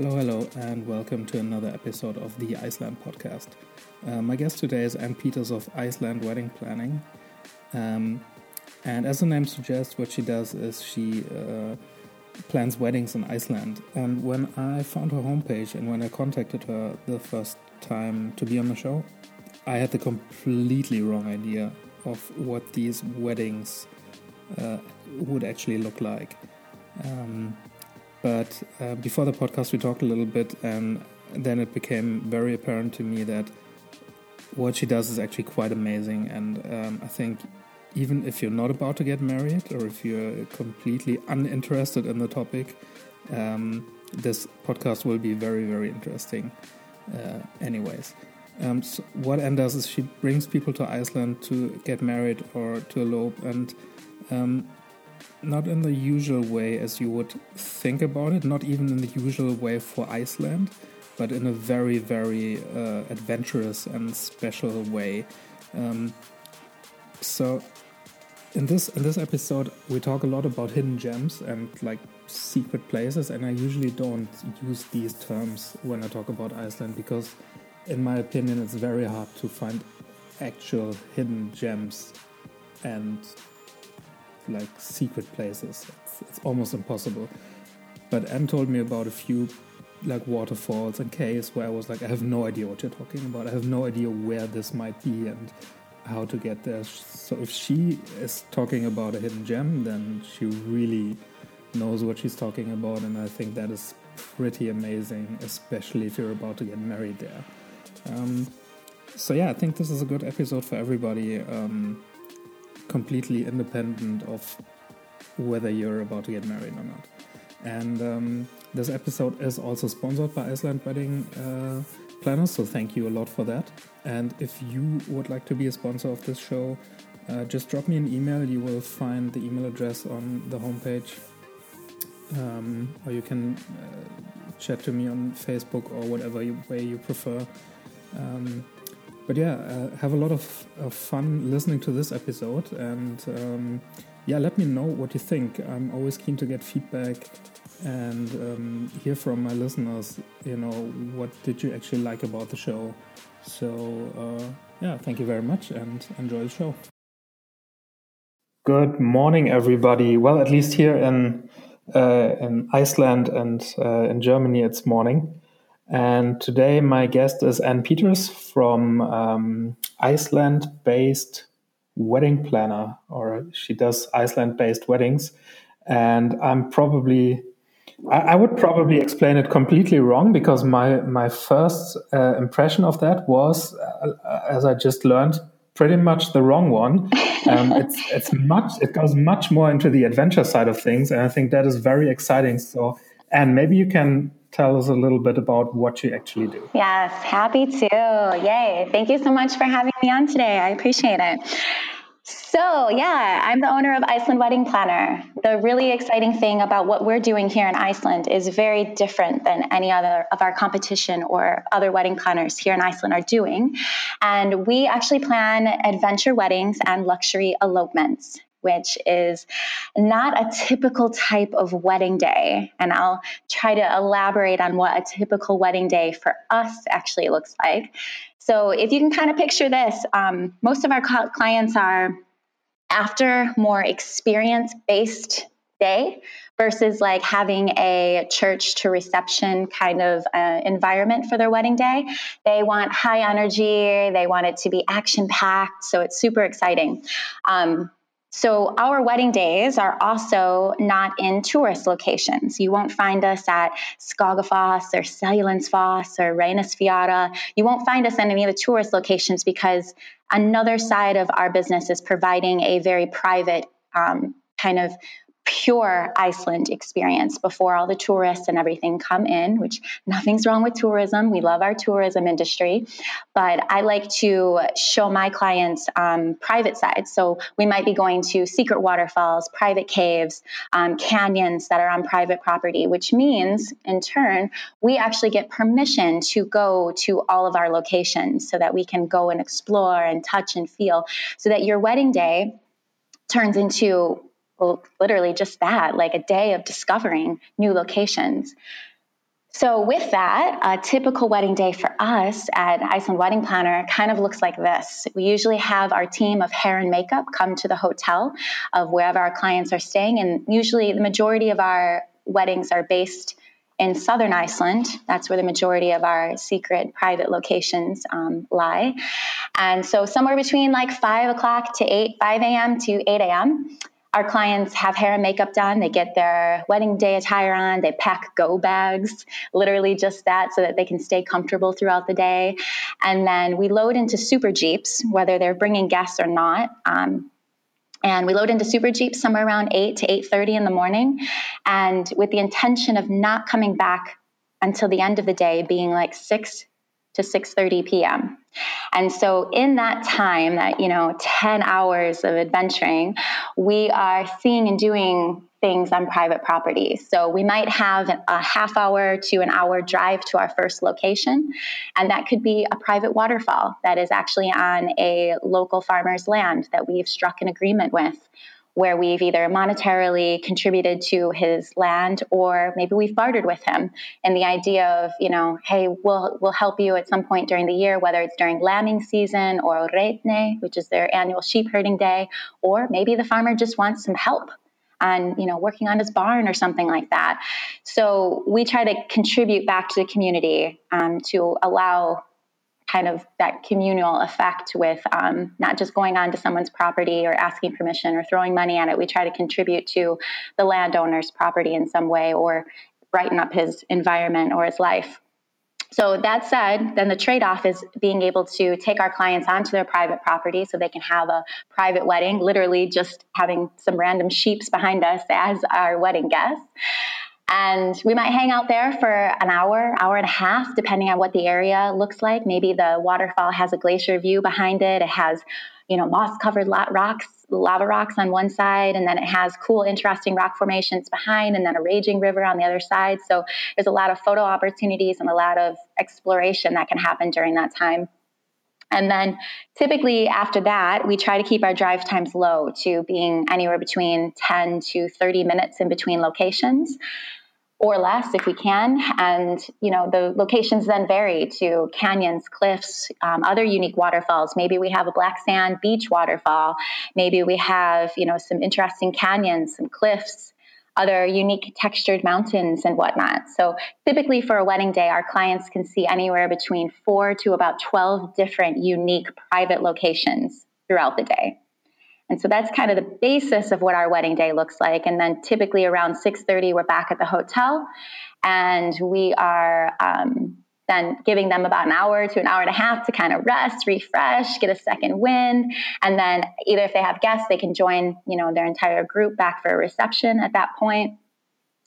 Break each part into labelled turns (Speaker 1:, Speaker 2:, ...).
Speaker 1: Hello, hello, and welcome to another episode of the Iceland podcast. Uh, my guest today is Ann Peters of Iceland Wedding Planning. Um, and as the name suggests, what she does is she uh, plans weddings in Iceland. And when I found her homepage and when I contacted her the first time to be on the show, I had the completely wrong idea of what these weddings uh, would actually look like. Um, but uh, before the podcast, we talked a little bit, and then it became very apparent to me that what she does is actually quite amazing. And um, I think even if you're not about to get married or if you're completely uninterested in the topic, um, this podcast will be very, very interesting. Uh, anyways, um, so what Ann does is she brings people to Iceland to get married or to elope, and um, not in the usual way as you would think about it, not even in the usual way for Iceland, but in a very, very uh, adventurous and special way. Um, so in this in this episode we talk a lot about hidden gems and like secret places and i usually don't use these terms when i talk about iceland because in my opinion it's very hard to find actual hidden gems and like secret places it's, it's almost impossible but Ann told me about a few like waterfalls and caves where i was like i have no idea what you're talking about i have no idea where this might be and how to get there. So if she is talking about a hidden gem, then she really knows what she's talking about, and I think that is pretty amazing, especially if you're about to get married there. Um, so yeah, I think this is a good episode for everybody, um, completely independent of whether you're about to get married or not. And um, this episode is also sponsored by Iceland Wedding uh, Planners, so thank you a lot for that. And if you would like to be a sponsor of this show, uh, just drop me an email. You will find the email address on the homepage, um, or you can uh, chat to me on Facebook or whatever you, way you prefer. Um, but yeah, uh, have a lot of, fun listening to this episode, and um, yeah, let me know what you think. I'm always keen to get feedback and um, hear from my listeners. You know, what did you actually like about the show? So, uh, yeah, thank you very much and enjoy the show. Good morning, everybody. Well, at least here in uh, in Iceland and uh, in Germany, it's morning. And today, my guest is Ann Peters from um, Iceland-based wedding planner, or she does Iceland-based weddings. And I'm probably I, I, would probably explain it completely wrong because my my first uh, impression of that was, uh, as I just learned, pretty much the wrong one. Um, it's it's much it goes much more into the adventure side of things, and I think that is very exciting. So, and maybe you can tell us a little bit about what you actually do.
Speaker 2: Yes, happy to. Yay! Thank you so much for having me on today. I appreciate it. So, yeah, I'm the owner of Iceland Wedding Planner. The really exciting thing about what we're doing here in Iceland is very different than any other of our competition or other wedding planners here in Iceland are doing. And we actually plan adventure weddings and luxury elopements which is not a typical type of wedding day. And I'll try to elaborate on what a typical wedding day for us actually looks like. So, if you can kind of picture this, um, most of our clients are after more experience based day versus like having a church to reception kind of uh, environment for their wedding day. They want high energy, they want it to be action packed, so it's super exciting. Um, so, our wedding days are also not in tourist locations. You won't find us at Skogafoss or Seljalandsfoss or Reynisfjara. You won't find us in any of the tourist locations because another side of our business is providing a very private um, kind of pure Iceland experience before all the tourists and everything come in, which nothing's wrong with tourism. We love our tourism industry. But I like to show my clients um, private sides. So we might be going to secret waterfalls, private caves, um, canyons that are on private property, which means in turn, we actually get permission to go to all of our locations so that we can go and explore and touch and feel so that your wedding day turns into well, literally just that, like a day of discovering new locations. So, with that, a typical wedding day for us at Iceland Wedding Planner kind of looks like this. We usually have our team of hair and makeup come to the hotel of wherever our clients are staying, and usually the majority of our weddings are based in southern Iceland. That's where the majority of our secret private locations um, lie. And so, somewhere between like 5 o'clock to 8, 5 a.m. to 8 a.m., our clients have hair and makeup done. They get their wedding day attire on. They pack go bags, literally just that, so that they can stay comfortable throughout the day. And then we load into super Jeeps, whether they're bringing guests or not. Um, and we load into super jeeps somewhere around 8 to 8.30 in the morning and with the intention of not coming back until the end of the day being like 6 to 6.30 p.m and so in that time that you know 10 hours of adventuring we are seeing and doing things on private property. So we might have a half hour to an hour drive to our first location, and that could be a private waterfall that is actually on a local farmer's land that we've struck an agreement with. Where we've either monetarily contributed to his land or maybe we've bartered with him. And the idea of, you know, hey, we'll, we'll help you at some point during the year, whether it's during lambing season or Réttir, which is their annual sheep herding day, or maybe the farmer just wants some help on you know working on his barn or something like that so we try to contribute back to the community um, to allow kind of that communal effect with um, not just going onto someone's property or asking permission or throwing money at it we try to contribute to the landowner's property in some way or brighten up his environment or his life so that said, then the trade-off is being able to take our clients onto their private property so they can have a private wedding, literally just having some random sheeps behind us as our wedding guests. And we might hang out there for an hour, hour and a half, depending on what the area looks like. Maybe the waterfall has a glacier view behind it. It has, you know, moss covered rocks lava rocks on one side, and then it has cool, interesting rock formations behind, and then a raging river on the other side. So there's a lot of photo opportunities and a lot of exploration that can happen during that time. And then typically after that, we try to keep our drive times low to being anywhere between 10 to 30 minutes in between locations or less if we can. And, you know, the locations then vary to canyons, cliffs, um, other unique waterfalls. Maybe we have a black sand beach waterfall. Maybe we have, you know, some interesting canyons, some cliffs, other unique textured mountains and whatnot. So typically for a wedding day, our clients can see anywhere between four to about 12 different unique private locations throughout the day. And so that's kind of the basis of what our wedding day looks like. And then typically around 6:30, we're back at the hotel, and we are um, then giving them about an hour to an hour and a half to kind of rest, refresh, get a second wind, and then either if they have guests, they can join you know their entire group back for a reception at that point.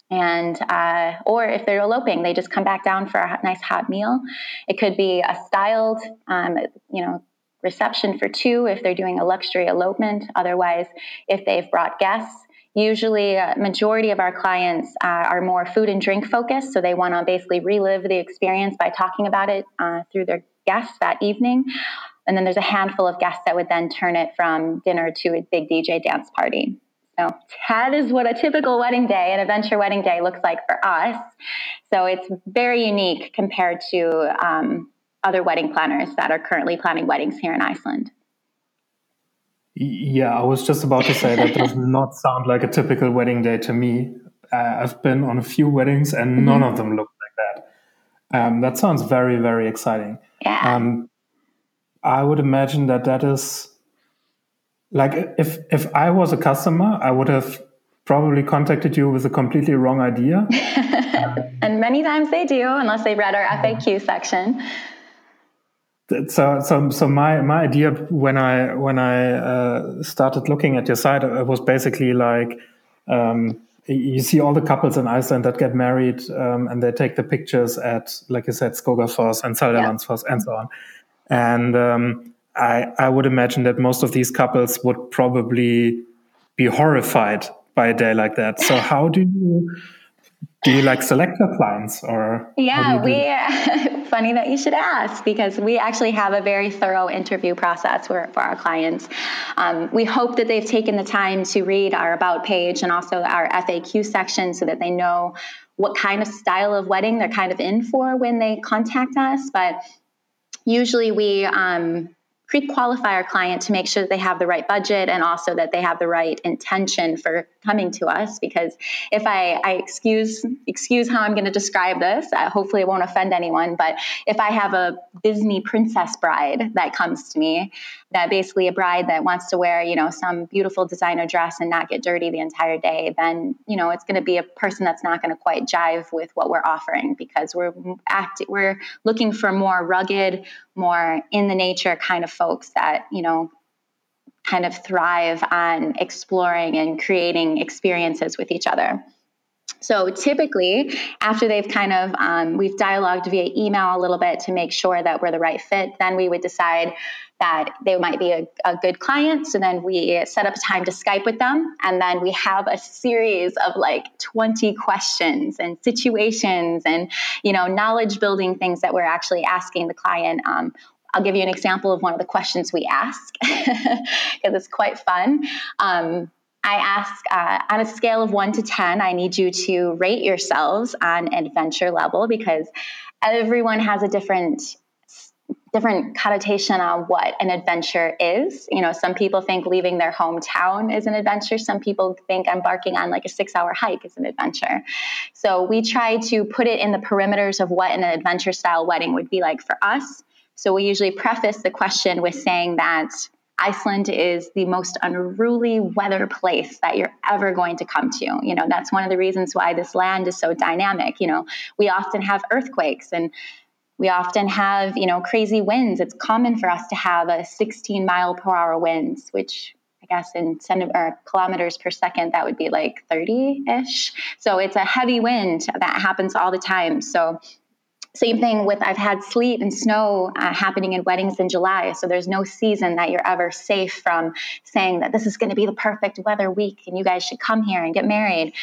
Speaker 2: And uh, or if they're eloping, they just come back down for a nice hot meal. It could be a styled, um, you know, reception for two if they're doing a luxury elopement. Otherwise, if they've brought guests, usually a majority of our clients uh, are more food and drink focused. So they want to basically relive the experience by talking about it uh, through their guests that evening. And then there's a handful of guests that would then turn it from dinner to a big DJ dance party. So that is what a typical wedding day, an adventure wedding day, looks like for us. So it's very unique compared to um, other wedding planners that are currently planning weddings here in Iceland.
Speaker 1: Yeah, I was just about to say that does not sound like a typical wedding day to me. Uh, I've been on a few weddings and mm-hmm. none of them look like that. Um, that sounds very, very exciting.
Speaker 2: Yeah. Um,
Speaker 1: I would imagine that that is like if if I was a customer, I would have probably contacted you with a completely wrong idea.
Speaker 2: and many times they do, unless they read our FAQ section
Speaker 1: so so so my my idea when I when I uh, started looking at your site it was basically like um, you see all the couples in Iceland that get married um, and they take the pictures at like you said Skogafoss and Seljalandsfoss yeah. and so on and um, I I would imagine that most of these couples would probably be horrified by a day like that so how do you do you like select your clients or
Speaker 2: yeah we funny that you should ask because we actually have a very thorough interview process for, for our clients um, we hope that they've taken the time to read our about page and also our faq section so that they know what kind of style of wedding they're kind of in for when they contact us. But usually we um, pre-qualify our client to make sure that they have the right budget and also that they have the right intention for coming to us because if i, I excuse excuse how i'm going to describe this uh, hopefully it won't offend anyone but if i have a disney princess bride that comes to me that basically a bride that wants to wear you know some beautiful designer dress and not get dirty the entire day then you know it's going to be a person that's not going to quite jive with what we're offering because we're act we're looking for more rugged more in the nature kind of folks that you know kind of thrive on exploring and creating experiences with each other so typically, after they've kind of um, we've dialogued via email a little bit to make sure that we're the right fit, then we would decide that they might be a, a, good client. So then we set up a time to Skype with them, and then we have a series of like 20 questions and situations and you know knowledge building things that we're actually asking the client. Um, I'll give you an example of one of the questions we ask because it's quite fun. Um, I ask uh, on a scale of one to 10, I need you to rate yourselves on adventure level because everyone has a different different connotation on what an adventure is. You know, some people think leaving their hometown is an adventure. Some people think embarking on like a six hour hike is an adventure. So we try to put it in the perimeters of what an adventure style wedding would be like for us. So we usually preface the question with saying that Iceland is the most unruly weather place that you're ever going to come to. You know, that's one of the reasons why this land is so dynamic. You know, we often have earthquakes and we often have, you know, crazy winds. It's common for us to have a 16 mile per hour winds, which I guess in centimeters kilometers per second, that would be like 30 ish. So it's a heavy wind that happens all the time. So same thing with I've had sleet and snow uh, happening in weddings in July. So there's no season that you're ever safe from saying that this is going to be the perfect weather week and you guys should come here and get married.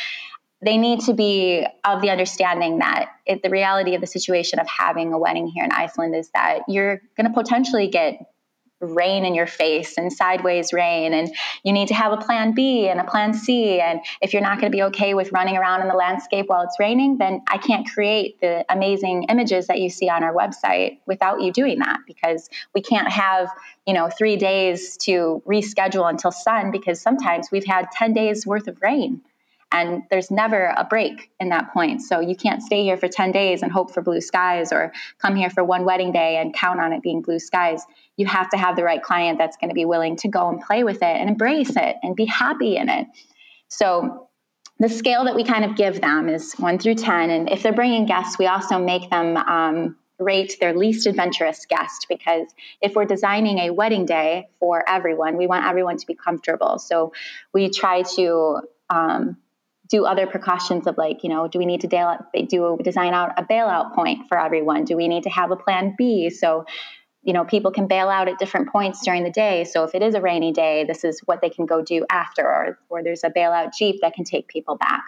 Speaker 2: They need to be of the understanding that it, the reality of the situation of having a wedding here in Iceland is that you're going to potentially get rain in your face and sideways rain and you need to have a plan B and a plan C. And if you're not going to be okay with running around in the landscape while it's raining then I can't create the amazing images that you see on our website without you doing that because we can't have you know 3 days to reschedule until sun because sometimes we've had 10 days worth of rain and there's never a break in that point. So you can't stay here for 10 days and hope for blue skies or come here for one wedding day and count on it being blue skies. You have to have the right client that's going to be willing to go and play with it and embrace it and be happy in it. So the scale that we kind of give them is one through 10. And if they're bringing guests, we also make them um, rate their least adventurous guest because if we're designing a wedding day for everyone, we want everyone to be comfortable. So we try to um, do other precautions of like, you know, do we need to bail do design out a bailout point for everyone? Do we need to have a plan B? So, you know, people can bail out at different points during the day. So if it is a rainy day, this is what they can go do after, or, or there's a bailout Jeep that can take people back.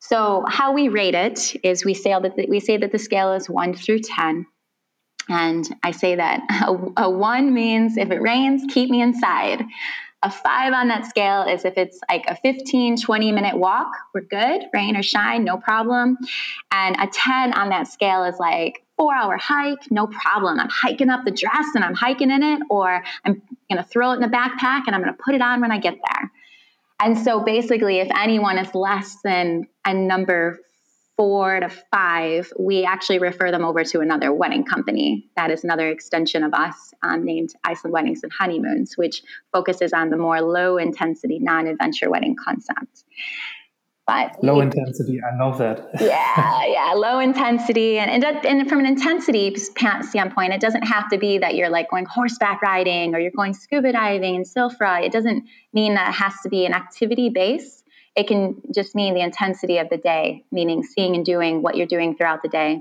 Speaker 2: So how we rate it is we say that the, we say that the scale is one through ten, and I say that a, a one means if it rains, keep me inside. A five on that scale is if it's like a 15, 20 minute walk, we're good, rain or shine, no problem. And a 10 on that scale is like four hour hike, no problem. I'm hiking up the dress and I'm hiking in it, or I'm going to throw it in the backpack and I'm going to put it on when I get there. And so basically, if anyone is less than a number four to five, we actually refer them over to another wedding company. That is another extension of us um, named Iceland Weddings and Honeymoons, which focuses on the more low intensity, non adventure wedding concept.
Speaker 1: But low we, intensity, I love that.
Speaker 2: yeah, yeah, low intensity, and, and and from an intensity standpoint, it doesn't have to be that you're like going horseback riding or you're going scuba diving and silfra. It doesn't mean that it has to be an activity base it can just mean the intensity of the day, meaning seeing and doing what you're doing throughout the day.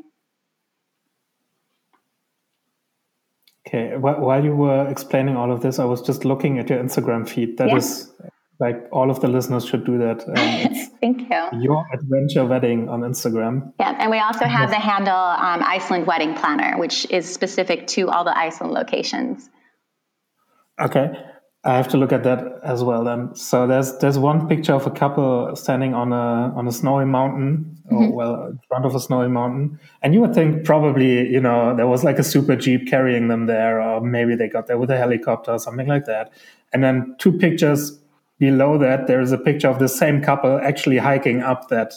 Speaker 1: Okay, while you were explaining all of this, I was just looking at your Instagram feed. That yeah. is like all of the listeners should do that.
Speaker 2: Um, Thank you.
Speaker 1: Your adventure wedding on Instagram.
Speaker 2: Yeah, and we also have the handle um, Iceland Wedding Planner, which is specific to all the Iceland locations.
Speaker 1: Okay. I have to look at that as well then. So there's there's one picture of a couple standing on a on a snowy mountain, mm-hmm. or well, in front of a snowy mountain, and you would think probably you know there was like a super jeep carrying them there, or maybe they got there with a helicopter or something like that. And then two pictures below that, there is a picture of the same couple actually hiking up that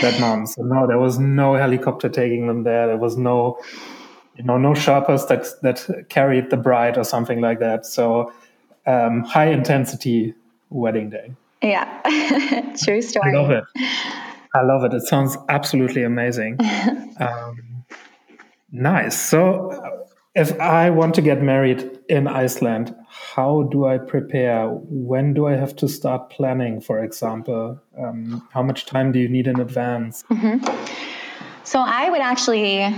Speaker 1: that mountain. So no, there was no helicopter taking them there. There was no you know no Sherpas that that carried the bride or something like that. So um, high intensity wedding day.
Speaker 2: Yeah, true story.
Speaker 1: I love it. I love it. It sounds absolutely amazing. um, nice. So, if I want to get married in Iceland, how do I prepare? When do I have to start planning, for example? Um, how much time do you need in advance?
Speaker 2: Mm-hmm. So, I would actually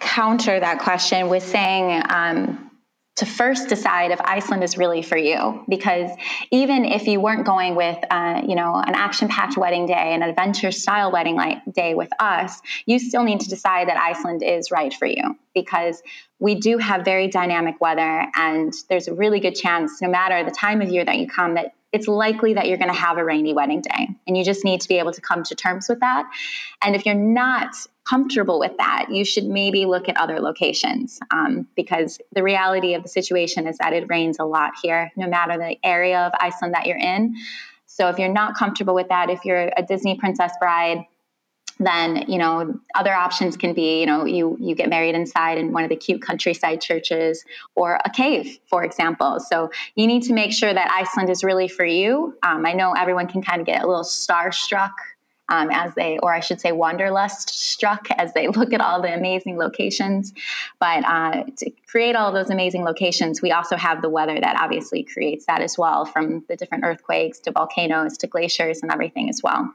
Speaker 2: counter that question with saying, um, to first decide if Iceland is really for you. Because even if you weren't going with, uh, you know, an action-packed wedding day, an adventure-style wedding like day with us, you still need to decide that Iceland is right for you. Because we do have very dynamic weather, and there's a really good chance, no matter the time of year that you come, that it's likely that you're going to have a rainy wedding day. And you just need to be able to come to terms with that. And if you're not comfortable with that, you should maybe look at other locations um, because the reality of the situation is that it rains a lot here, no matter the area of Iceland that you're in. So if you're not comfortable with that, if you're a Disney princess bride, then you know other options can be you know you you get married inside in one of the cute countryside churches or a cave for example so you need to make sure that iceland is really for you um, i know everyone can kind of get a little starstruck um, as they, or I should say, wanderlust struck as they look at all the amazing locations. But uh, to create all those amazing locations, we also have the weather that obviously creates that as well, from the different earthquakes to volcanoes to glaciers and everything as well.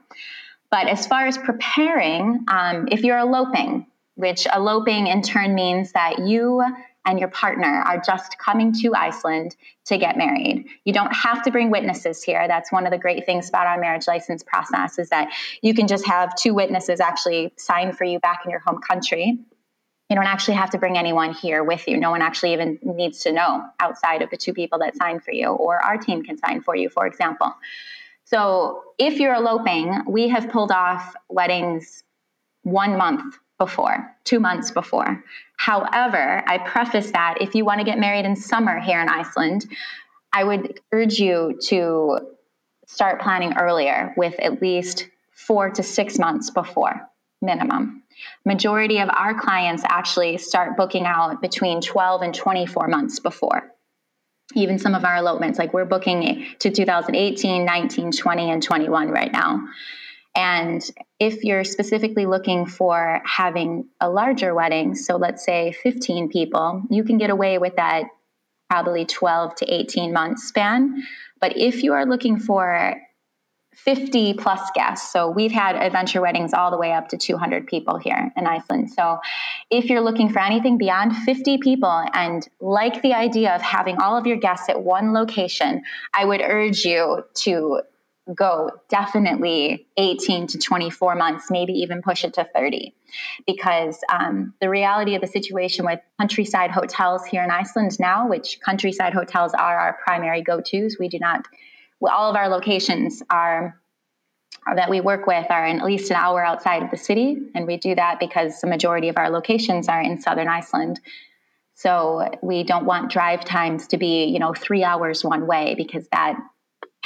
Speaker 2: But as far as preparing, um, if you're eloping, which eloping in turn means that you and your partner are just coming to Iceland to get married. You don't have to bring witnesses here. That's one of the great things about our marriage license process is that you can just have two witnesses actually sign for you back in your home country. You don't actually have to bring anyone here with you. No one actually even needs to know outside of the two people that sign for you, or our team can sign for you, for example. So if you're eloping, we have pulled off weddings one month before, two months before. However, I preface that if you want to get married in summer here in Iceland, I would urge you to start planning earlier with at least four to six months before minimum. Majority of our clients actually start booking out between 12 and 24 months before. Even some of our elopements, like we're booking to 2018, 19, 20, and 21 right now. And if you're specifically looking for having a larger wedding, so let's say 15 people, you can get away with that probably 12 to 18 month span. But if you are looking for 50 plus guests. So we've had adventure weddings all the way up to 200 people here in Iceland. So if you're looking for anything beyond 50 people and like the idea of having all of your guests at one location, I would urge you to go definitely 18 to 24 months, maybe even push it to 30. Because um, the reality of the situation with countryside hotels here in Iceland now, which countryside hotels are our primary go tos, we do not, all of our locations are. That we work with are in at least an hour outside of the city, and we do that because the majority of our locations are in southern Iceland. So we don't want drive times to be, you know, three hours one way because that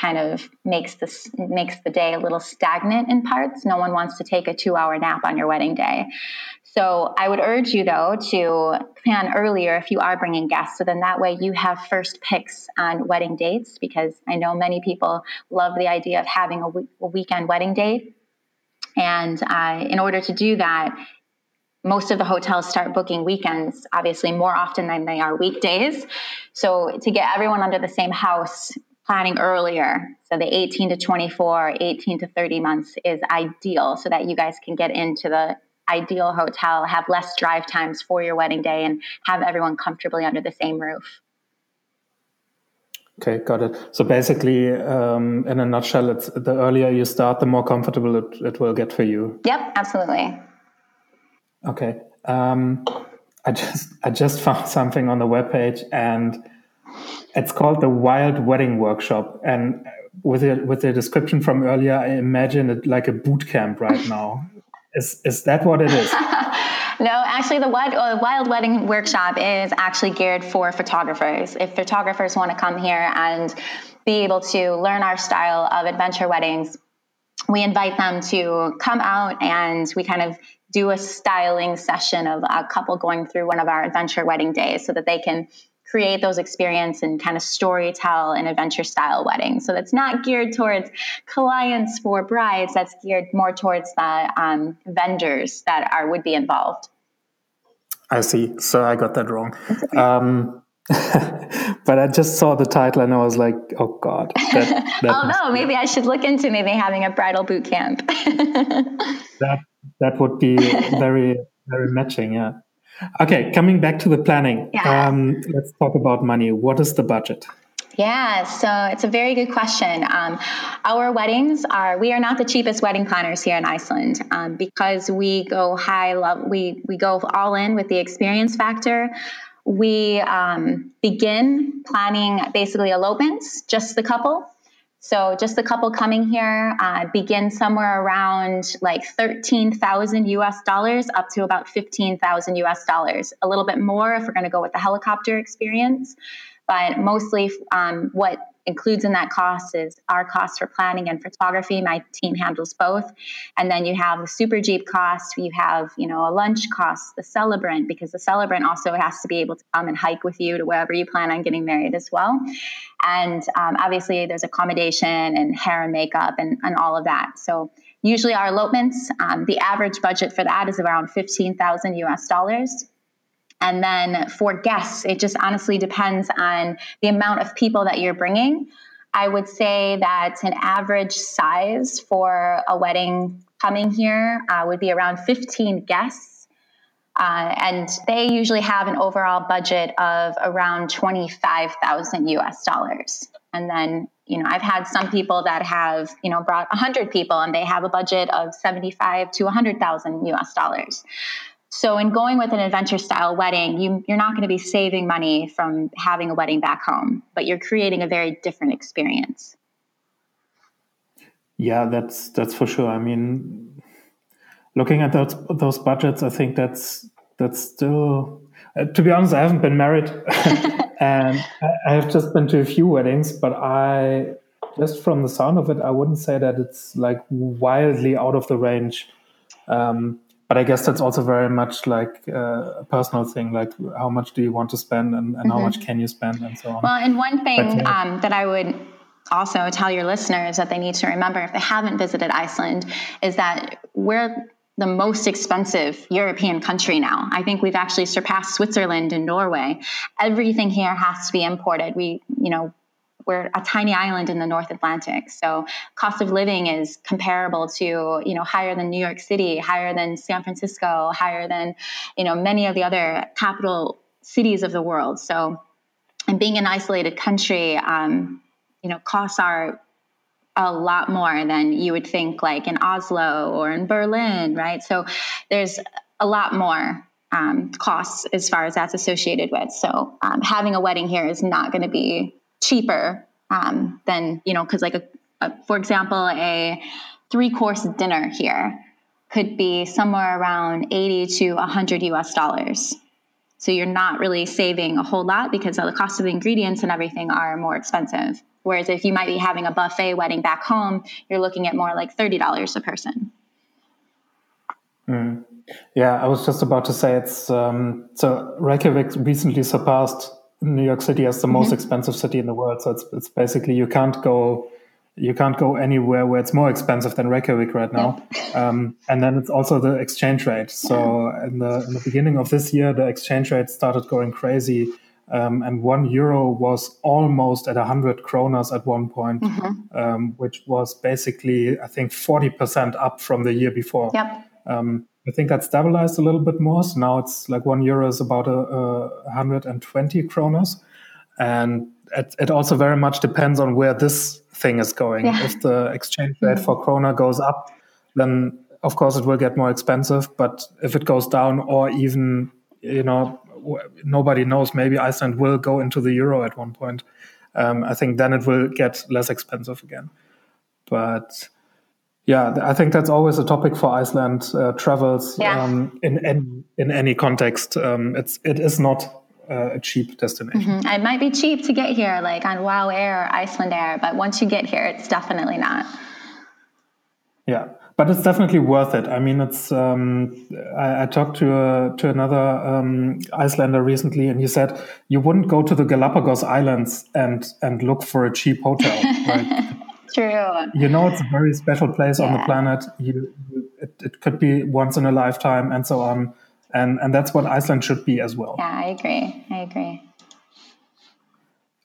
Speaker 2: kind of makes this makes the day a little stagnant in parts. No one wants to take a two hour nap on your wedding day. So I would urge you though to plan earlier if you are bringing guests. So then that way you have first picks on wedding dates because I know many people love the idea of having a, weekend wedding date. And uh, in order to do that, most of the hotels start booking weekends, obviously more often than they are weekdays. So to get everyone under the same house, planning earlier. So the 18 to 24, 18 to 30 months is ideal so that you guys can get into the ideal hotel, have less drive times for your wedding day, and have everyone comfortably under the same roof.
Speaker 1: Okay, got it. So basically, um, in a nutshell, it's the earlier you start, the more comfortable it, it will get for you.
Speaker 2: Yep, absolutely.
Speaker 1: Okay. Um, I just I just found something on the webpage and It's called the Wild Wedding Workshop, and with the with the description from earlier, I imagine it like a boot camp right now. Is is that what it is?
Speaker 2: No, actually, the Wild, uh, Wild Wedding Workshop is actually geared for photographers. If photographers want to come here and be able to learn our style of adventure weddings, we invite them to come out and we kind of do a styling session of a couple going through one of our adventure wedding days so that they can create those experience and kind of story tell an adventure style wedding. So that's not geared towards clients for brides. That's geared more towards the um, vendors that are would be involved.
Speaker 1: I see. So I got that wrong. Um, but I just saw the title and I was like, oh God.
Speaker 2: That, that oh no, maybe I should look into maybe having a bridal boot camp.
Speaker 1: that that would be very very matching. Yeah. Okay, coming back to the planning. Yeah. Um, let's talk about money. What is the budget?
Speaker 2: Yeah, so it's a very good question. Um, our weddings are we are not the cheapest wedding planners here in Iceland um, because we go high level. We we go all in with the experience factor. We um, begin planning basically elopements, just the couple. So just the couple coming here uh, begin somewhere around like 13,000 US dollars up to about 15,000 US dollars. A little bit more if we're going to go with the helicopter experience. But mostly um, what includes in that cost is our cost for planning and photography. My team handles both. And then you have the super Jeep cost, you have, you know, a lunch cost, the celebrant, because the celebrant also has to be able to come and hike with you to wherever you plan on getting married as well. And um, obviously there's accommodation and hair and makeup and, and all of that. So usually our elopements, um, the average budget for that is around 15,000 US dollars. And then for guests, it just honestly depends on the amount of people that you're bringing. I would say that an average size for a wedding coming here uh, would be around 15 guests. Uh, and they usually have an overall budget of around 25,000 US dollars. And then, you know, I've had some people that have, you know, brought 100 people and they have a budget of 75 to 100,000 US dollars. So, in going with an adventure style wedding, you, you're not going to be saving money from having a wedding back home, but you're creating a very different experience.
Speaker 1: Yeah, that's that's for sure. I mean, looking at those those budgets, I think that's that's still. Uh, to be honest, I haven't been married, and I have just been to a few weddings, but I just from the sound of it, I wouldn't say that it's like wildly out of the range. Um, but I guess that's also very much like uh, a personal thing, like how much do you want to spend and, and mm-hmm. how much can you spend and so on.
Speaker 2: Well, and one thing but, um, that I would also tell your listeners that they need to remember if they haven't visited Iceland is that we're the most expensive European country now. I think we've actually surpassed Switzerland and Norway. Everything here has to be imported. We, you know, we're a tiny island in the North Atlantic. So cost of living is comparable to, you know, higher than New York City, higher than San Francisco, higher than, you know, many of the other capital cities of the world. So, and being an isolated country, um, you know, costs are a lot more than you would think like in Oslo or in Berlin, right? So there's a lot more um, costs as far as that's associated with. So um, having a wedding here is not going to be cheaper um, than you know because like a, a, for example a three course dinner here could be somewhere around 80 to 100 us dollars. So you're not really saving a whole lot because the cost of the ingredients and everything are more expensive. Whereas if you might be having a buffet wedding back home you're looking at more like $30 a person.
Speaker 1: Mm. yeah i was just about to say it's um, so reykjavik recently surpassed New York City as the mm-hmm. most expensive city in the world. So it's it's basically you can't go you can't go anywhere where it's more expensive than Reykjavik right now. Yeah. Um, and then it's also the exchange rate. So in the in the beginning of this year, the exchange rate started going crazy. Um, and one euro was almost at 100 kronas at one point, mm-hmm. um, which was basically, I think, 40% up from the year before.
Speaker 2: Yep.
Speaker 1: Um, I think that stabilized a little bit more. So now it's like one euro is about a, a 120 kronas. And it, it, also very much depends on where this thing is going. Yeah. If the exchange rate mm-hmm. for krona goes up, then of course it will get more expensive. But if it goes down or even, you know, nobody knows. Maybe Iceland will go into the euro at one point. Um, I think then it will get less expensive again. But yeah, I think that's always a topic for Iceland uh, travels yeah. um, in any in any context. Um, it's it is not uh, a cheap destination.
Speaker 2: Mm-hmm. It might be cheap to get here, like on WoW Air or Iceland Air, but once you get here, it's definitely not.
Speaker 1: Yeah, but it's definitely worth it. I mean, it's. Um, I, I, talked to a, to another um, Icelander recently, and he said you wouldn't go to the Galapagos Islands and and look for a cheap hotel. Right?
Speaker 2: True.
Speaker 1: You know, it's a very special place yeah. on the planet. You, you it, it could be once in a lifetime, and so on and and that's what Iceland should be as well.
Speaker 2: Yeah, I agree. I agree.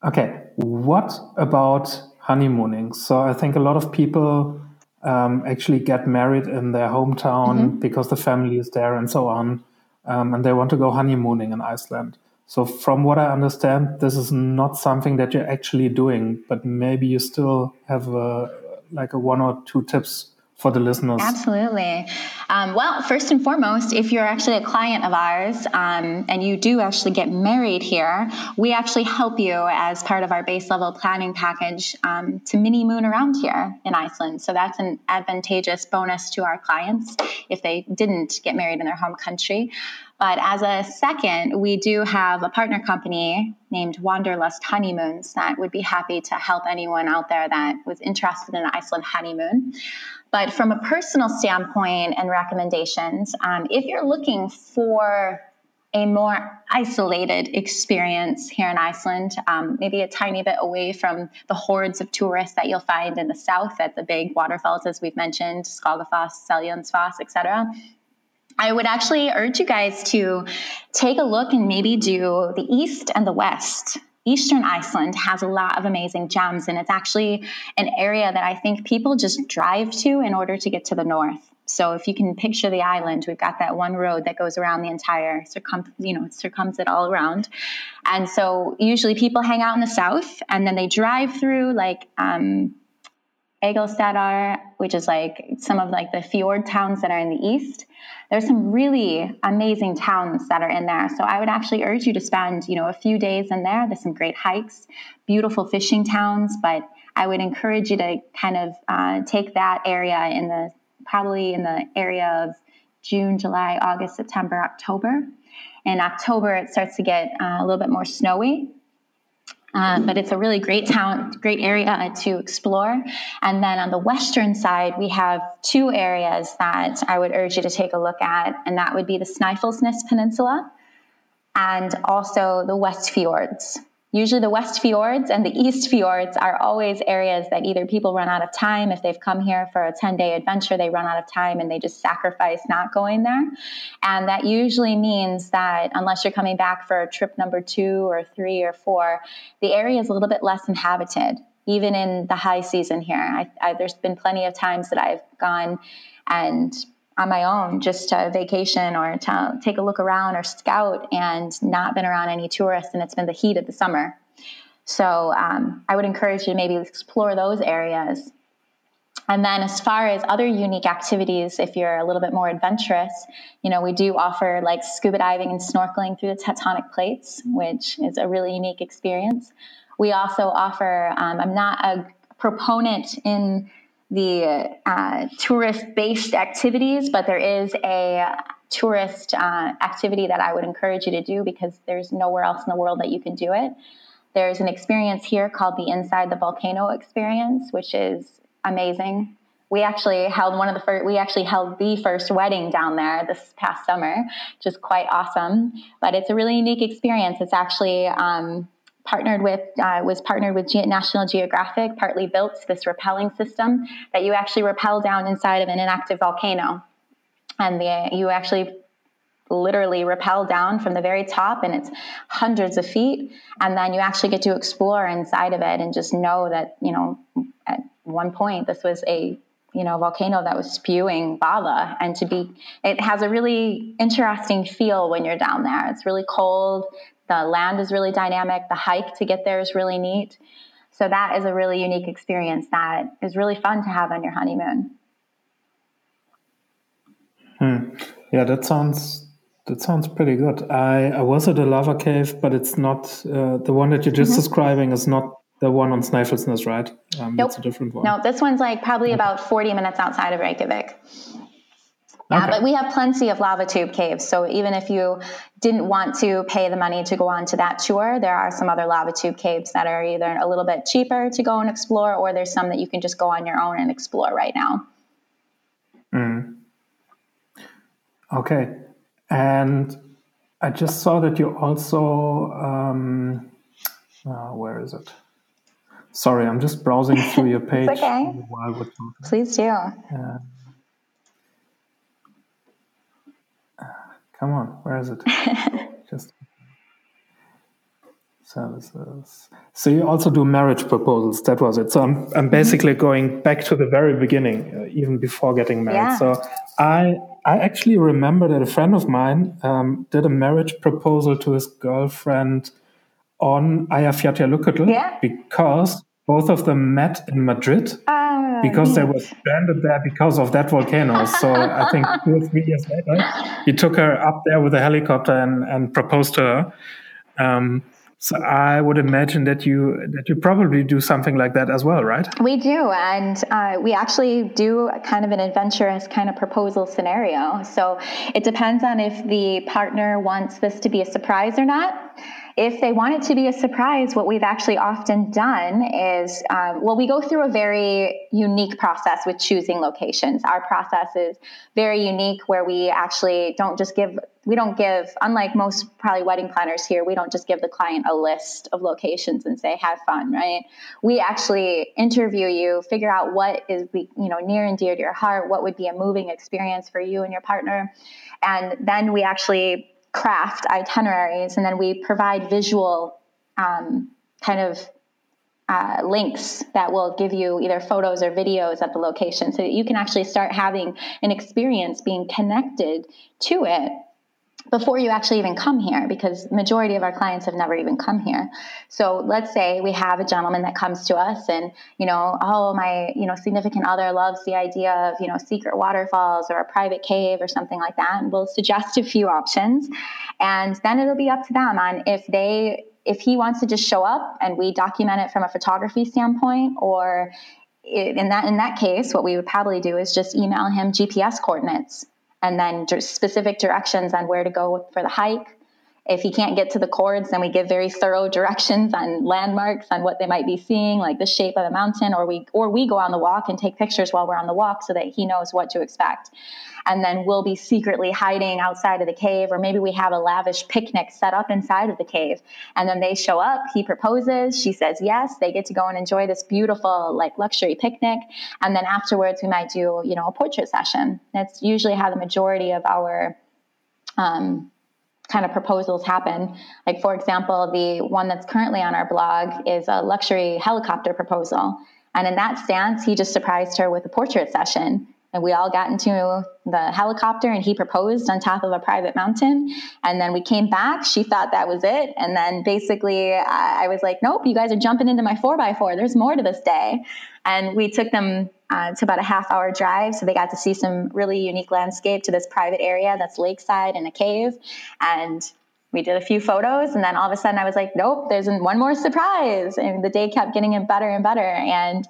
Speaker 1: Okay, what about honeymooning? So I think a lot of people um, actually get married in their hometown mm-hmm. because the family is there and so on, um, and they want to go honeymooning in Iceland. So from what I understand, this is not something that you're actually doing, but maybe you still have a, like a one or two tips for the listeners?
Speaker 2: Absolutely. Um, well, first and foremost, if you're actually a client of ours um, and you do actually get married here, we actually help you as part of our base level planning package um, to mini moon around here in Iceland. So that's an advantageous bonus to our clients if they didn't get married in their home country. But as a second, we do have a partner company named Wanderlust Honeymoons that would be happy to help anyone out there that was interested in Iceland honeymoon. But from a personal standpoint and recommendations, um, if you're looking for a more isolated experience here in Iceland, um, maybe a tiny bit away from the hordes of tourists that you'll find in the south at the big waterfalls, as we've mentioned, Skogafoss, Seljalandsfoss, etc. I would actually urge you guys to take a look and maybe do the east and the west Eastern Iceland has a lot of amazing gems, and it's actually an area that I think people just drive to in order to get to the north. So if you can picture the island, we've got that one road that goes around the entire you know, circums it all around. And so usually people hang out in the south, and then they drive through like um, Egilsstaðir, which is like some of like the fjord towns that are in the east there's some really amazing towns that are in there. So I would actually urge you to spend, you know, a few days in there. There's some great hikes, beautiful fishing towns, but I would encourage you to kind of uh, take that area in the probably in the area of June, July, August, September, October. In October, it starts to get uh, a little bit more snowy. Uh, but it's a really great town, great area to explore. And then on the western side, we have two areas that I would urge you to take a look at, and that would be the Snæfellsnes Peninsula and also the West Fjords. Usually, the West Fjords and the East Fjords are always areas that either people run out of time. If they've come here for a 10 day adventure, they run out of time and they just sacrifice not going there. And that usually means that unless you're coming back for a trip number two or three or four, the area is a little bit less inhabited, even in the high season here. I, I, there's been plenty of times that I've gone and on my own just to vacation or to take a look around or scout and not been around any tourists and it's been the heat of the summer. So um, i would encourage you to maybe explore those areas. And then as far as other unique activities if you're a little bit more adventurous you know we do offer like scuba diving and snorkeling through the tectonic plates which is a really unique experience. We also offer um, i'm not a proponent in the uh, tourist based activities, but there is a tourist uh, activity that I would encourage you to do because there's nowhere else in the world that you can do it. There's an experience here called the Inside the Volcano Experience, which is amazing. We actually held one of the first, we actually held the first wedding down there this past summer, which is quite awesome. But it's a really unique experience. It's actually um, partnered with uh, was partnered with Ge- National Geographic, partly built this rappelling system that you actually rappel down inside of an inactive volcano, and the, you actually literally rappel down from the very top and it's hundreds of feet. And then you actually get to explore inside of it and just know that you know at one point this was a you know volcano that was spewing lava. And to be it has a really interesting feel when you're down there. It's really cold the land is really dynamic. The hike to get there is really neat. So that is a really unique experience that is really fun to have on your honeymoon.
Speaker 1: Hmm. Yeah, that sounds that sounds pretty good. I, I was at a lava cave, but it's not uh, the one that you're just mm-hmm. describing is not the one on Snæfellsnes, right?
Speaker 2: Um, nope. It's a different one. No, this one's like probably about 40 minutes outside of Reykjavik. Yeah, okay. but we have plenty of lava tube caves. So even if you didn't want to pay the money to go on to that tour, there are some other lava tube caves that are either a little bit cheaper to go and explore, or there's some that you can just go on your own and explore right now.
Speaker 1: Mm. Okay. And I just saw that you also, um, uh, where is it? Sorry, I'm just browsing through your page.
Speaker 2: okay. While we're talking. Please do.
Speaker 1: Uh, come on, where is it? just services. So you also do marriage proposals. That was it. So I'm, I'm mm-hmm. basically going back to the very beginning, uh, even before getting married. Yeah. So I I actually remember that a friend of mine um, did a marriage proposal to his girlfriend on Eyjafjallajökull
Speaker 2: yeah.
Speaker 1: because both of them met in Madrid
Speaker 2: uh,
Speaker 1: because they were stranded there because of that volcano. So I think two or three years later, he took her up there with a helicopter and, and proposed to her. Um, so I would imagine that you that you probably do something like that as well, right?
Speaker 2: We do, and uh, we actually do kind of an adventurous kind of proposal scenario. So it depends on if the partner wants this to be a surprise or not. If they want it to be a surprise, what we've actually often done is, um, well, we go through a very unique process with choosing locations. Our process is very unique where we actually don't just give, we don't give, unlike most probably wedding planners here, we don't just give the client a list of locations and say, have fun, right? We actually interview you, figure out what is, you know, near and dear to your heart, what would be a moving experience for you and your partner. And then we actually craft itineraries, and then we provide visual um, kind of uh, links that will give you either photos or videos at the location so that you can actually start having an experience being connected to it before you actually even come here because majority of our clients have never even come here. So let's say we have a gentleman that comes to us and you know oh my you know significant other loves the idea of you know secret waterfalls or a private cave or something like that and we'll suggest a few options. And then it'll be up to them on if they if he wants to just show up and we document it from a photography standpoint or in that in that case what we would probably do is just email him gps coordinates and then specific directions on where to go for the hike. If he can't get to the cords, then we give very thorough directions on landmarks on what they might be seeing, like the shape of the mountain, or we or we go on the walk and take pictures while we're on the walk so that he knows what to expect and then we'll be secretly hiding outside of the cave, or maybe we have a lavish picnic set up inside of the cave. And then they show up, he proposes, she says yes, they get to go and enjoy this beautiful, like luxury picnic. And then afterwards, we might do, you know, a portrait session. That's usually how the majority of our um, kind of proposals happen. Like, for example, the one that's currently on our blog is a luxury helicopter proposal. And in that stance, he just surprised her with a portrait session. And we all got into the helicopter and he proposed on top of a private mountain. And then we came back she thought that was it. And then basically i, was like nope you guys are jumping into my 4x4 there's more to this day. And we took them uh, to about a half hour drive so they got to see some really unique landscape to this private area that's lakeside in a cave. And we did a few photos and then all of a sudden i was like nope there's one more surprise. And the day kept getting better and better. And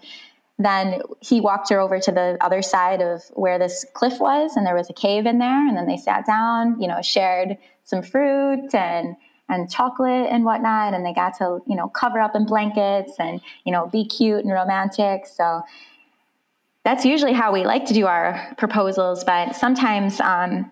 Speaker 2: then he walked her over to the other side of where this cliff was and there was a cave in there. And then they sat down you know shared some fruit and and chocolate and whatnot. And they got to you know cover up in blankets and you know be cute and romantic. So that's usually how we like to do our proposals but sometimes um,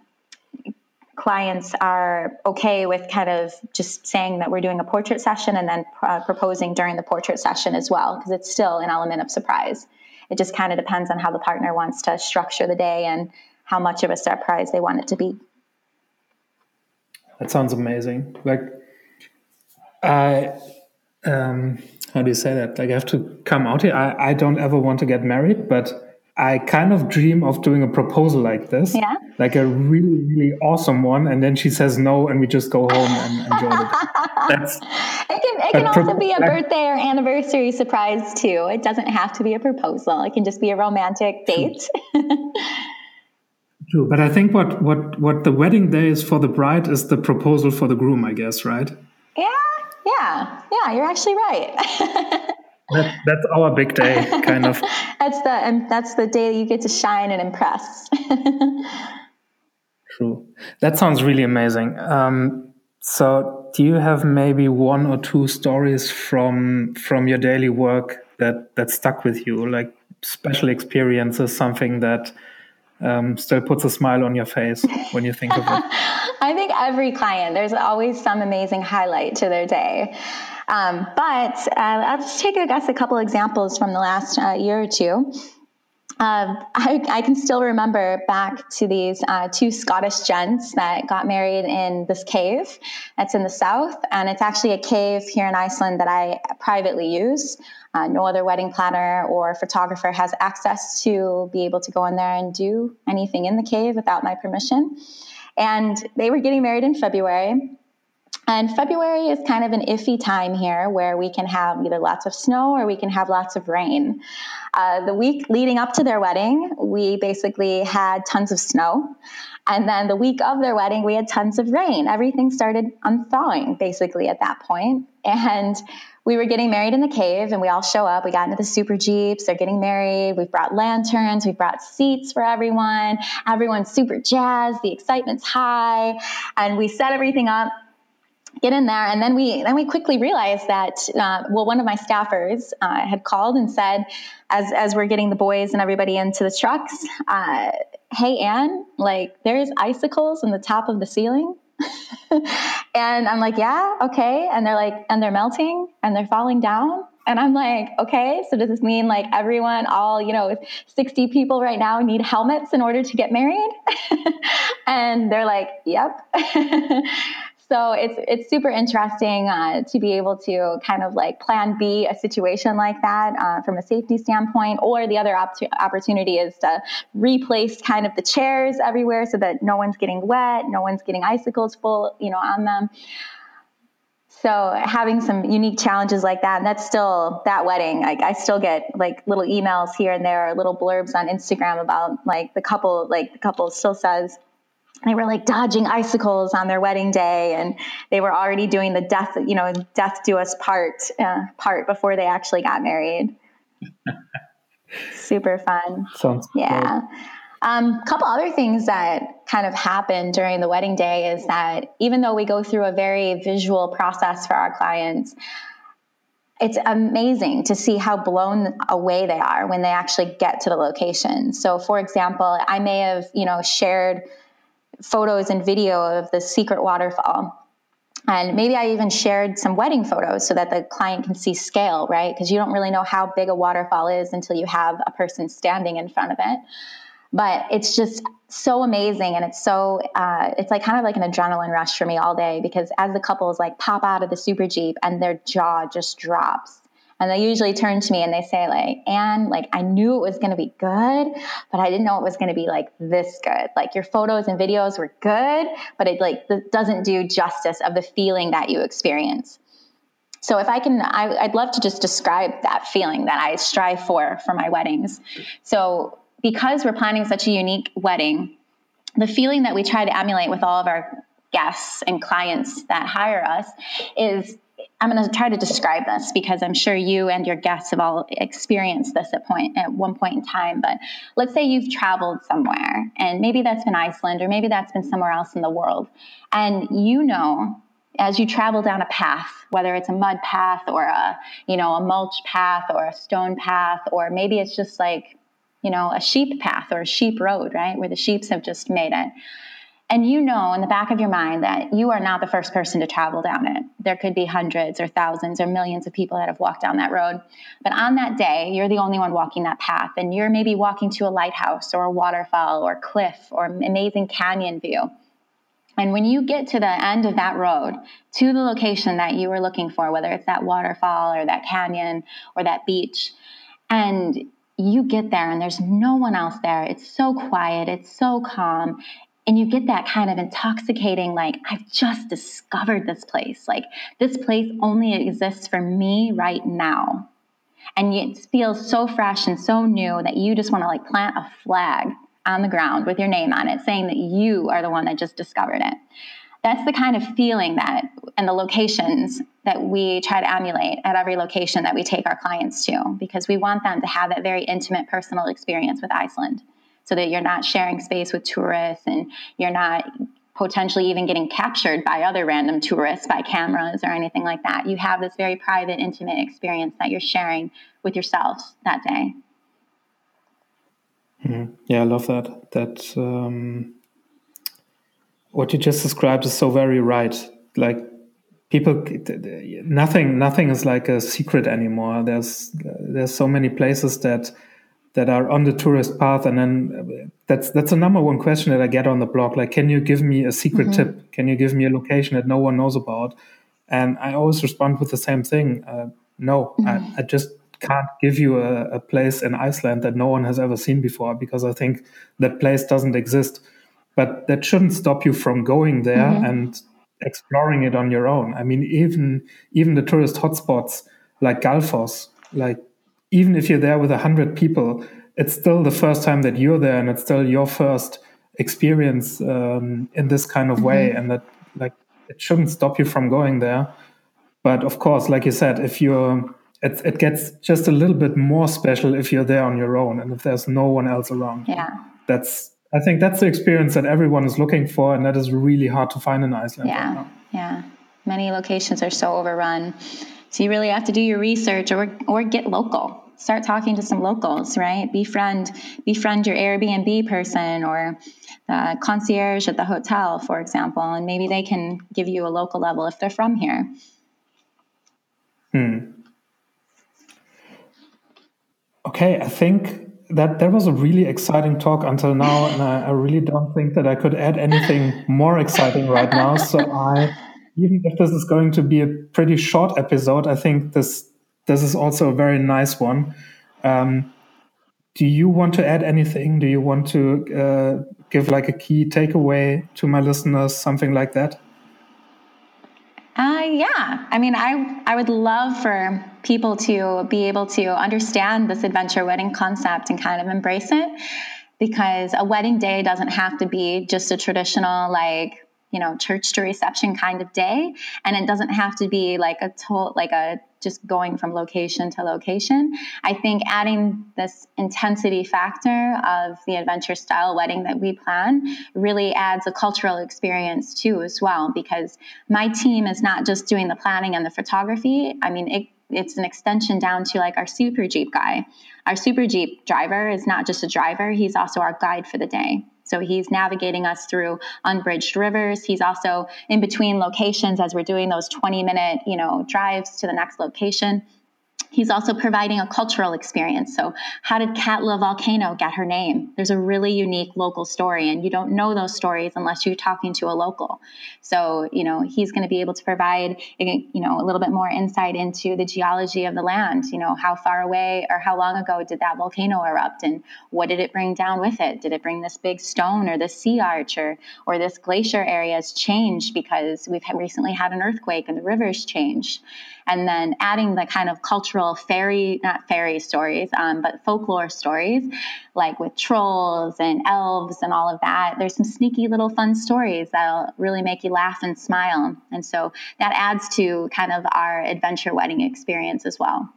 Speaker 2: clients are okay with kind of just saying that we're doing a portrait session and then uh, proposing during the portrait session as well, because it's still an element of surprise. It just kind of depends on how the partner wants to structure the day and how much of a surprise they want it to be.
Speaker 1: That sounds amazing. Like, I, um, how do you say that? Like, I have to come out here. I, I don't ever want to get married, but I kind of dream of doing a proposal like this.
Speaker 2: Yeah.
Speaker 1: Like a really, really awesome one. And then she says no, and we just go home and enjoy it.
Speaker 2: That's, it can, it can also be a birthday or anniversary surprise, too. It doesn't have to be a proposal, it can just be a romantic date.
Speaker 1: True, but I think what what what the wedding day is for the bride is the proposal for the groom, I guess, right?
Speaker 2: Yeah, yeah, yeah. You're actually right.
Speaker 1: that, that's our big day, kind of.
Speaker 2: that's the and that's the day that you get to shine and impress.
Speaker 1: True. That sounds really amazing. Um, so, do you have maybe one or two stories from from your daily work that that stuck with you, like special experiences, something that um, still puts a smile on your face when you think of it?
Speaker 2: I think every client, there's always some amazing highlight to their day. Um, but uh, I'll just take, I guess, a couple examples from the last uh, year or two. Uh, I, I, can still remember back to these uh, two Scottish gents that got married in this cave that's in the south. And it's actually a cave here in Iceland that I privately use. Uh, no other wedding planner or photographer has access to be able to go in there and do anything in the cave without my permission. And they were getting married in February. And February is kind of an iffy time here where we can have either lots of snow or we can have lots of rain. Uh, the week leading up to their wedding, we basically had tons of snow. And then the week of their wedding, we had tons of rain. Everything started unthawing basically at that point. And we were getting married in the cave and we all show up. We got into the super jeeps. They're getting married. We've brought lanterns. We've brought seats for everyone. Everyone's super jazzed. The excitement's high. And we set everything up get in there. And then we then we quickly realized that uh, well one of my staffers uh, had called and said as as we're getting the boys and everybody into the trucks uh, hey anne like there's icicles in the top of the ceiling. And i'm like yeah okay. And they're like and they're melting and they're falling down. And i'm like okay so does this mean like everyone all you know 60 people right now need helmets in order to get married? And they're like yep so it's it's super interesting uh, to be able to kind of like plan B a situation like that uh, from a safety standpoint, or the other op- opportunity is to replace kind of the chairs everywhere so that no one's getting wet, no one's getting icicles full, you know, on them. So having some unique challenges like that, and that's still that wedding. Like I still get like little emails here and there, or little blurbs on Instagram about like the couple, like the couple still says they were like dodging icicles on their wedding day and they were already doing the death you know death do us part uh, part before they actually got married. Super fun.
Speaker 1: Sounds
Speaker 2: yeah. A um, couple other things that kind of happen during the wedding day is that even though we go through a very visual process for our clients it's amazing to see how blown away they are when they actually get to the location. So, for example, I may have, you know, shared photos and video of the secret waterfall. And maybe I even shared some wedding photos so that the client can see scale, right? Because you don't really know how big a waterfall is until you have a person standing in front of it. But it's just so amazing, and it's so uh, it's like kind of like an adrenaline rush for me all day because as the couples like pop out of the super jeep and their jaw just drops and they usually turn to me and they say, like, Anne, like, I knew it was going to be good, but I didn't know it was going to be like this good. Like, your photos and videos were good, but it like doesn't do justice of the feeling that you experience. So if I can, I, would love to just describe that feeling that I strive for for my weddings. So because we're planning such a unique wedding, the feeling that we try to emulate with all of our guests and clients that hire us is I'm going to try to describe this because I'm sure you and your guests have all experienced this at point at one point in time. But let's say you've traveled somewhere, and maybe that's been Iceland, or maybe that's been somewhere else in the world, and you know as you travel down a path, whether it's a mud path or a you know a mulch path or a stone path, or maybe it's just like you know a sheep path or a sheep road, right, where the sheep have just made it and you know in the back of your mind that you are not the first person to travel down it. There could be hundreds or thousands or millions of people that have walked down that road. But on that day, you're the only one walking that path. And you're maybe walking to a lighthouse or a waterfall or cliff or amazing canyon view. And when you get to the end of that road, to the location that you were looking for, whether it's that waterfall or that canyon or that beach, and you get there and there's no one else there. It's so quiet, it's so calm, and you get that kind of intoxicating like i've just discovered this place. Like this place only exists for me right now. And it feels so fresh and so new that you just want to like plant a flag on the ground with your name on it, saying that you are the one that just discovered it. That's the kind of feeling that, and the locations that we try to emulate at every location that we take our clients to, because we want them to have that very intimate personal experience with Iceland so that you're not sharing space with tourists and you're not potentially even getting captured by other random tourists by cameras or anything like that. You have this very private, intimate experience that you're sharing with yourself that day.
Speaker 1: Mm-hmm. Yeah, I love that. That um, what you just described is so very right. Like people, nothing, nothing is like a secret anymore. There's there's so many places that that are on the tourist path and then that's that's the number one question that i get on the blog like can you give me a secret mm-hmm. tip can you give me a location that no one knows about and i always respond with the same thing uh, no mm-hmm. I, I, just can't give you a, a, place in iceland that no one has ever seen before because i think that place doesn't exist but that shouldn't stop you from going there mm-hmm. and exploring it on your own i mean even even the tourist hotspots like Gullfoss like even if you're there with a hundred people, it's still the first time that you're there, and it's still your first experience um, in this kind of way, mm-hmm. and that like it shouldn't stop you from going there. But of course, like you said, if you're it, it gets just a little bit more special if you're there on your own and if there's no one else around.
Speaker 2: Yeah.
Speaker 1: That's I think that's the experience that everyone is looking for, and that is really hard to find in Iceland.
Speaker 2: Yeah, right yeah. Many locations are so overrun, so you really have to do your research or or get local start talking to some locals, right? Befriend befriend your Airbnb person or the concierge at the hotel, for example, and maybe they can give you a local level if they're from here.
Speaker 1: Hmm. Okay, I think that that was a really exciting talk until now, and I, I really don't think that I could add anything more exciting right now. So I, even if this is going to be a pretty short episode, I think this this is also a very nice one. Um, do you want to add anything? Do you want to uh, give like a key takeaway to my listeners, something like that?
Speaker 2: Uh, yeah, I mean, I I would love for people to be able to understand this adventure wedding concept and kind of embrace it, because a wedding day doesn't have to be just a traditional like you know church to reception kind of day, and it doesn't have to be like a to- like a just going from location to location. I think adding this intensity factor of the adventure style wedding that we plan really adds a cultural experience too, as well, because my team is not just doing the planning and the photography. I mean, it, it's an extension down to like our super Jeep guy. Our super Jeep driver is not just a driver, he's also our guide for the day. So he's navigating us through unbridged rivers. He's also in between locations as we're doing those 20 minute, you know, drives to the next location. He's also providing a cultural experience. So, how did Katla Volcano get her name? There's a really unique local story, and you don't know those stories unless you're talking to a local. So, you know, he's going to be able to provide, you know, a little bit more insight into the geology of the land. You know, how far away or how long ago did that volcano erupt, and what did it bring down with it? Did it bring this big stone or this sea arch or, or this glacier area has changed because we've recently had an earthquake and the rivers changed? And then adding the kind of cultural fairy, not fairy stories, um, but folklore stories, like with trolls and elves and all of that. There's some sneaky little fun stories that'll really make you laugh and smile. And so that adds to kind of our adventure wedding experience as well.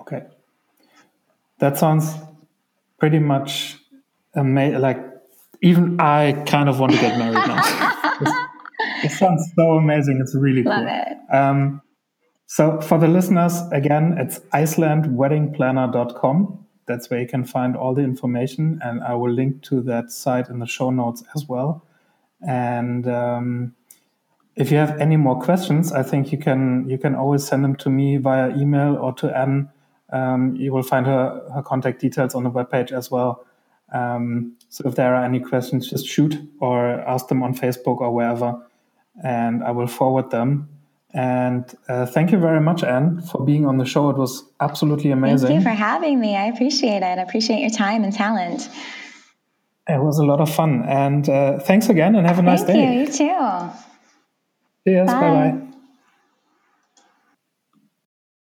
Speaker 1: Okay. That sounds pretty much amazing. Like, even I kind of want to get married now. it sounds so amazing. It's really
Speaker 2: Love
Speaker 1: cool.
Speaker 2: it.
Speaker 1: Um, so for the listeners, again, it's icelandweddingplanner.com. That's where you can find all the information, and I will link to that site in the show notes as well. And um, if you have any more questions, I think you can you can always send them to me via email or to Anne. Um, you will find her her contact details on the webpage as well. Um, so if there are any questions, just shoot or ask them on Facebook or wherever and I will forward them. And uh, thank you very much, Anne, for being on the show. It was absolutely amazing.
Speaker 2: Thank you for having me. I appreciate it. I appreciate your time and talent.
Speaker 1: It was a lot of fun. And uh, thanks again and have a nice
Speaker 2: thank
Speaker 1: day.
Speaker 2: You, you too.
Speaker 1: Cheers. Bye bye.